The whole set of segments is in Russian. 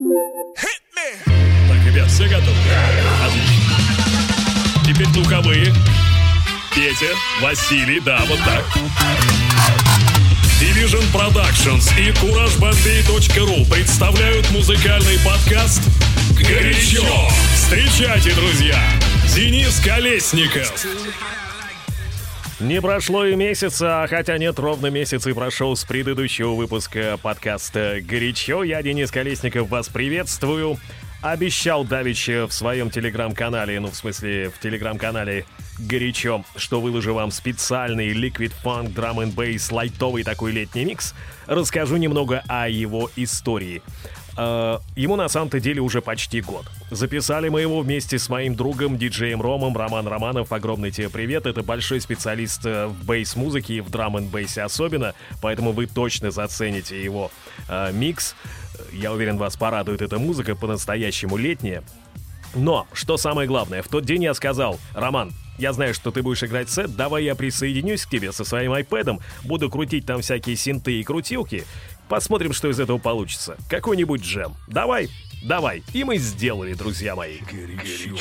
Так, ребят, все готовы? Отлично. Теперь духовые. Петя, Василий, да, вот так. Division Productions и CourageBombay.ru представляют музыкальный подкаст «Горячо». Встречайте, друзья, Денис Колесников. Не прошло и месяца, а хотя нет, ровно месяц и прошел с предыдущего выпуска подкаста «Горячо». Я, Денис Колесников, вас приветствую. Обещал Давич в своем телеграм-канале, ну, в смысле, в телеграм-канале «Горячо», что выложу вам специальный Liquid Funk Drum and Bass лайтовый такой летний микс. Расскажу немного о его истории. Э, ему на самом-то деле уже почти год. Записали мы его вместе с моим другом, диджеем Ромом, Роман Романов. Огромный тебе привет. Это большой специалист э, в бейс-музыке и в драм н бейсе особенно, поэтому вы точно зацените его э, микс. Я уверен, вас порадует эта музыка по-настоящему летняя. Но, что самое главное, в тот день я сказал, Роман, я знаю, что ты будешь играть сет, давай я присоединюсь к тебе со своим iPad, буду крутить там всякие синты и крутилки, посмотрим, что из этого получится. Какой-нибудь джем. Давай, давай. И мы сделали, друзья мои. Горячо.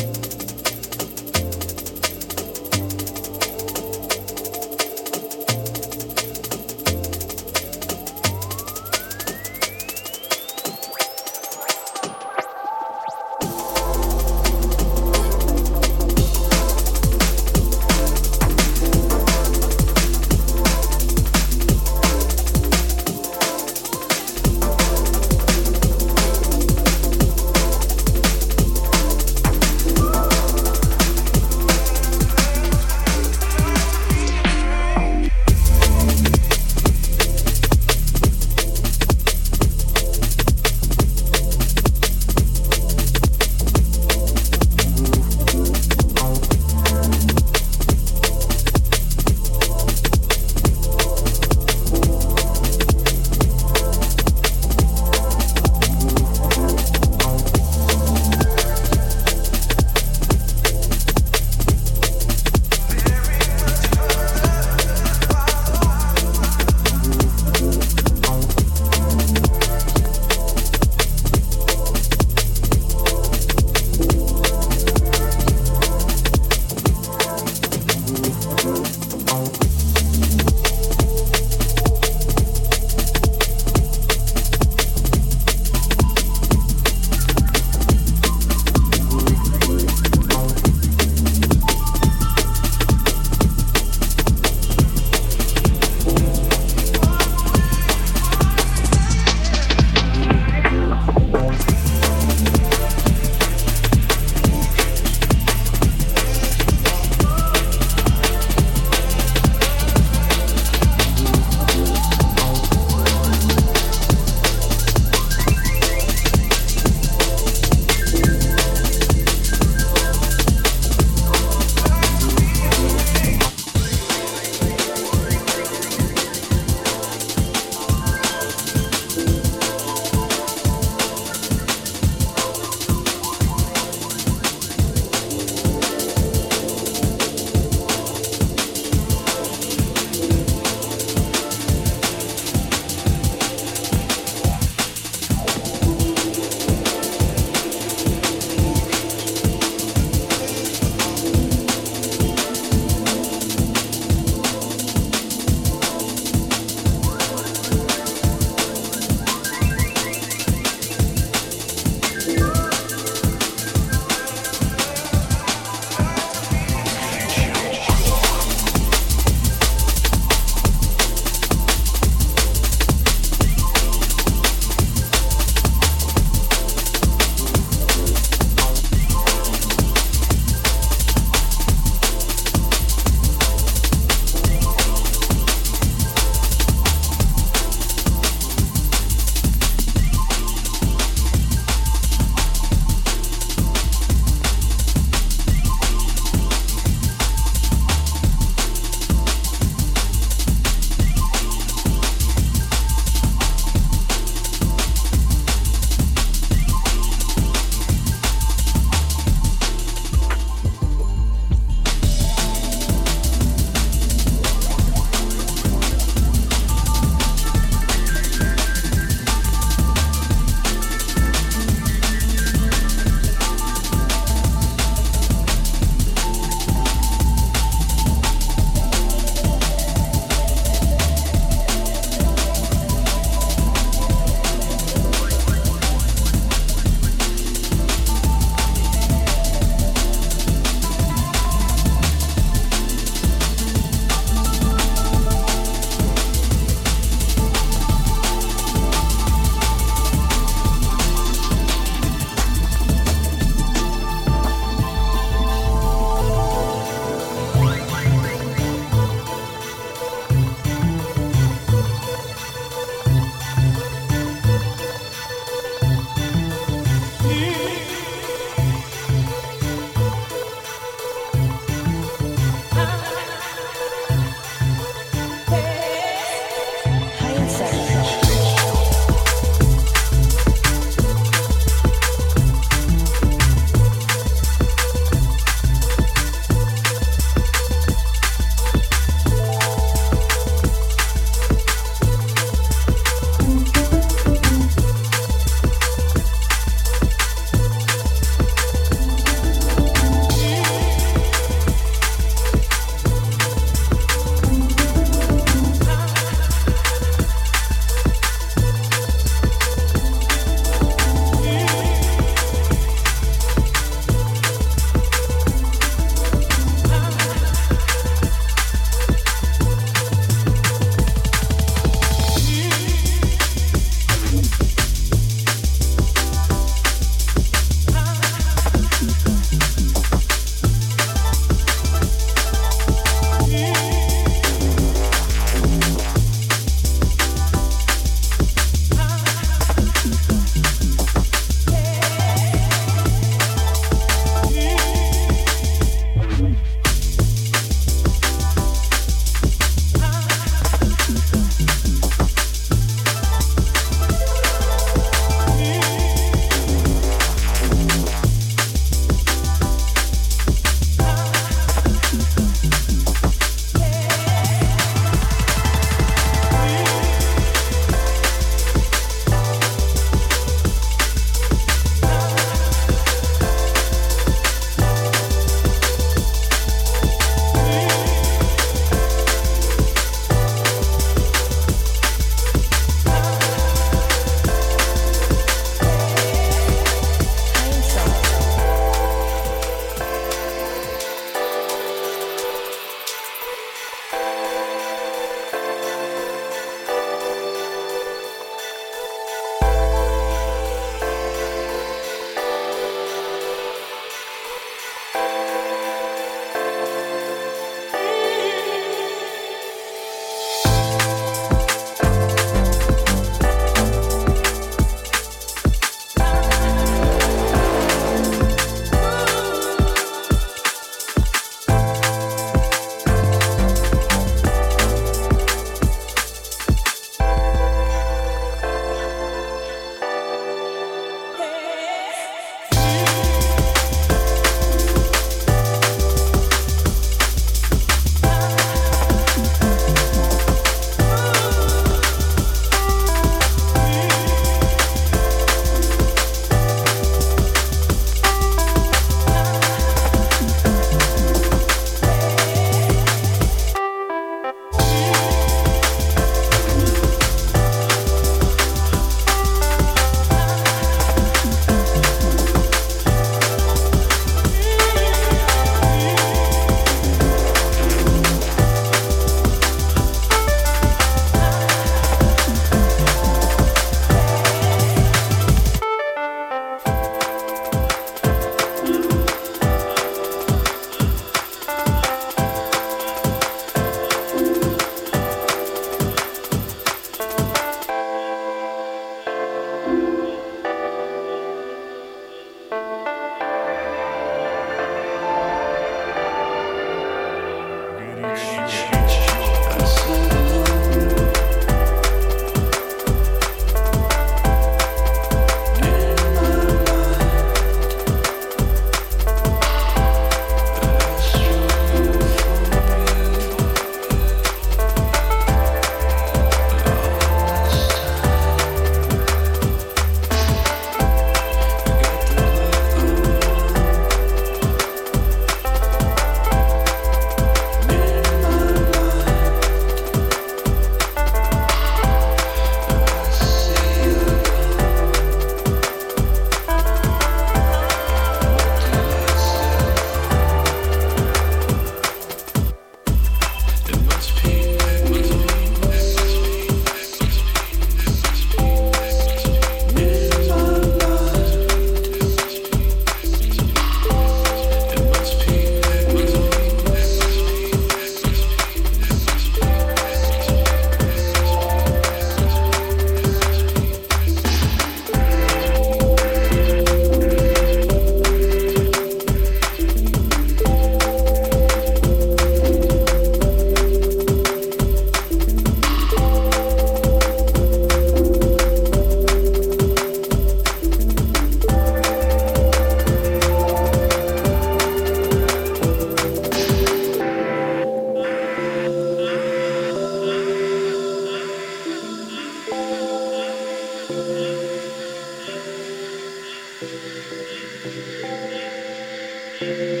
Música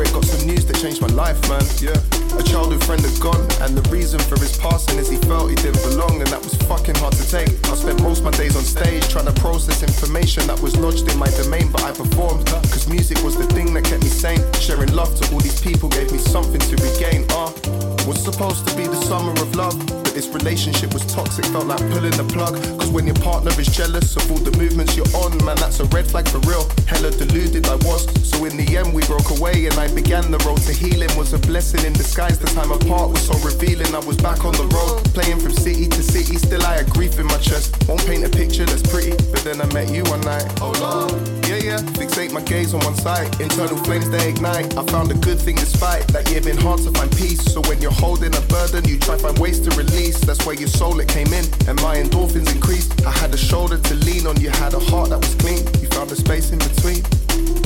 it. Got some news that changed my life, man. Yeah. A childhood friend had gone, and the reason for his passing is he felt he didn't belong, and that was fucking hard to take. I spent most my days on stage trying to process information that was lodged in my domain, but I performed. Cause music was the thing that kept me sane. Sharing love to all these people gave me something to regain. Uh, was supposed to be the summer of love, this relationship was toxic, felt like pulling the plug. Cause when your partner is jealous of all the movements you're on, man, that's a red flag for real. Hella deluded I was. So in the end, we broke away, and I began the road to healing. Was a blessing in disguise. The time apart was so revealing. I was back on the road, playing from city to city. Still, I had grief in my chest. Won't paint a picture that's pretty, but then I met you one night. Oh Lord, yeah, yeah. Fixate my gaze on one side. Internal flames they ignite. I found a good thing despite that year been hard to find peace. So when you're holding a burden, you try find ways to That's where your soul it came in, and my endorphins increased. I had a shoulder to lean on. You had a heart that was clean. You found a space in between.